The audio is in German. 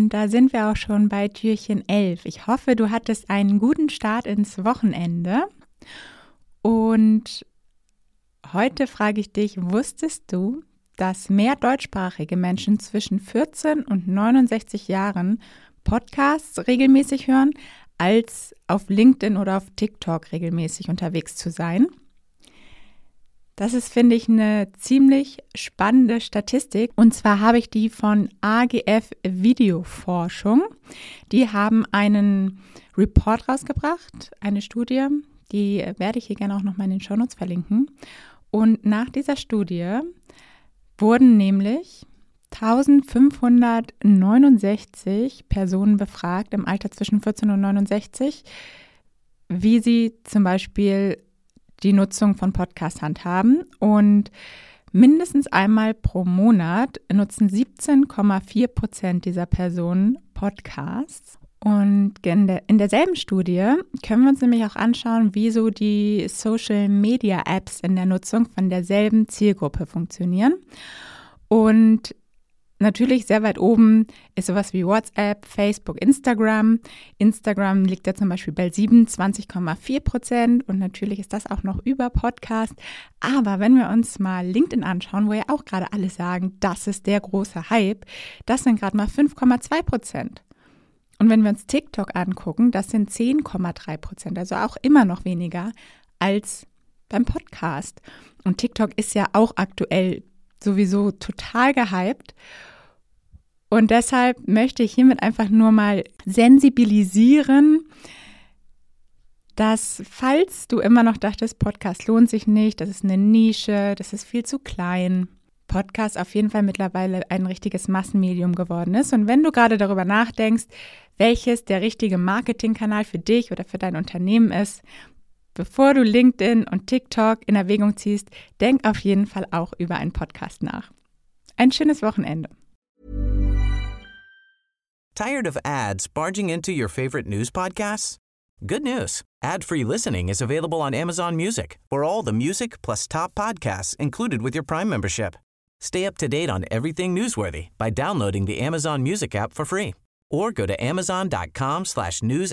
Und da sind wir auch schon bei Türchen 11. Ich hoffe, du hattest einen guten Start ins Wochenende. Und heute frage ich dich, wusstest du, dass mehr deutschsprachige Menschen zwischen 14 und 69 Jahren Podcasts regelmäßig hören, als auf LinkedIn oder auf TikTok regelmäßig unterwegs zu sein? Das ist, finde ich, eine ziemlich spannende Statistik. Und zwar habe ich die von AGF Videoforschung. Die haben einen Report rausgebracht, eine Studie. Die werde ich hier gerne auch nochmal in den Shownotes verlinken. Und nach dieser Studie wurden nämlich 1569 Personen befragt im Alter zwischen 14 und 69, wie sie zum Beispiel die Nutzung von Podcasts handhaben. Und mindestens einmal pro Monat nutzen 17,4 Prozent dieser Personen Podcasts. Und in, der, in derselben Studie können wir uns nämlich auch anschauen, wie so die Social Media Apps in der Nutzung von derselben Zielgruppe funktionieren. Und Natürlich sehr weit oben ist sowas wie WhatsApp, Facebook, Instagram. Instagram liegt ja zum Beispiel bei 27,4 Prozent und natürlich ist das auch noch über Podcast. Aber wenn wir uns mal LinkedIn anschauen, wo ja auch gerade alle sagen, das ist der große Hype, das sind gerade mal 5,2 Prozent. Und wenn wir uns TikTok angucken, das sind 10,3 Prozent, also auch immer noch weniger als beim Podcast. Und TikTok ist ja auch aktuell sowieso total gehypt. Und deshalb möchte ich hiermit einfach nur mal sensibilisieren, dass falls du immer noch dachtest, Podcast lohnt sich nicht, das ist eine Nische, das ist viel zu klein, Podcast auf jeden Fall mittlerweile ein richtiges Massenmedium geworden ist. Und wenn du gerade darüber nachdenkst, welches der richtige Marketingkanal für dich oder für dein Unternehmen ist, bevor du LinkedIn und TikTok in Erwägung ziehst, denk auf jeden Fall auch über einen Podcast nach. Ein schönes Wochenende. Tired of ads barging into your favorite news podcasts? Good news. Ad-free listening is available on Amazon Music. For all the music plus top podcasts included with your Prime membership. Stay up to date on everything newsworthy by downloading the Amazon Music app for free or go to amazon.com slash news.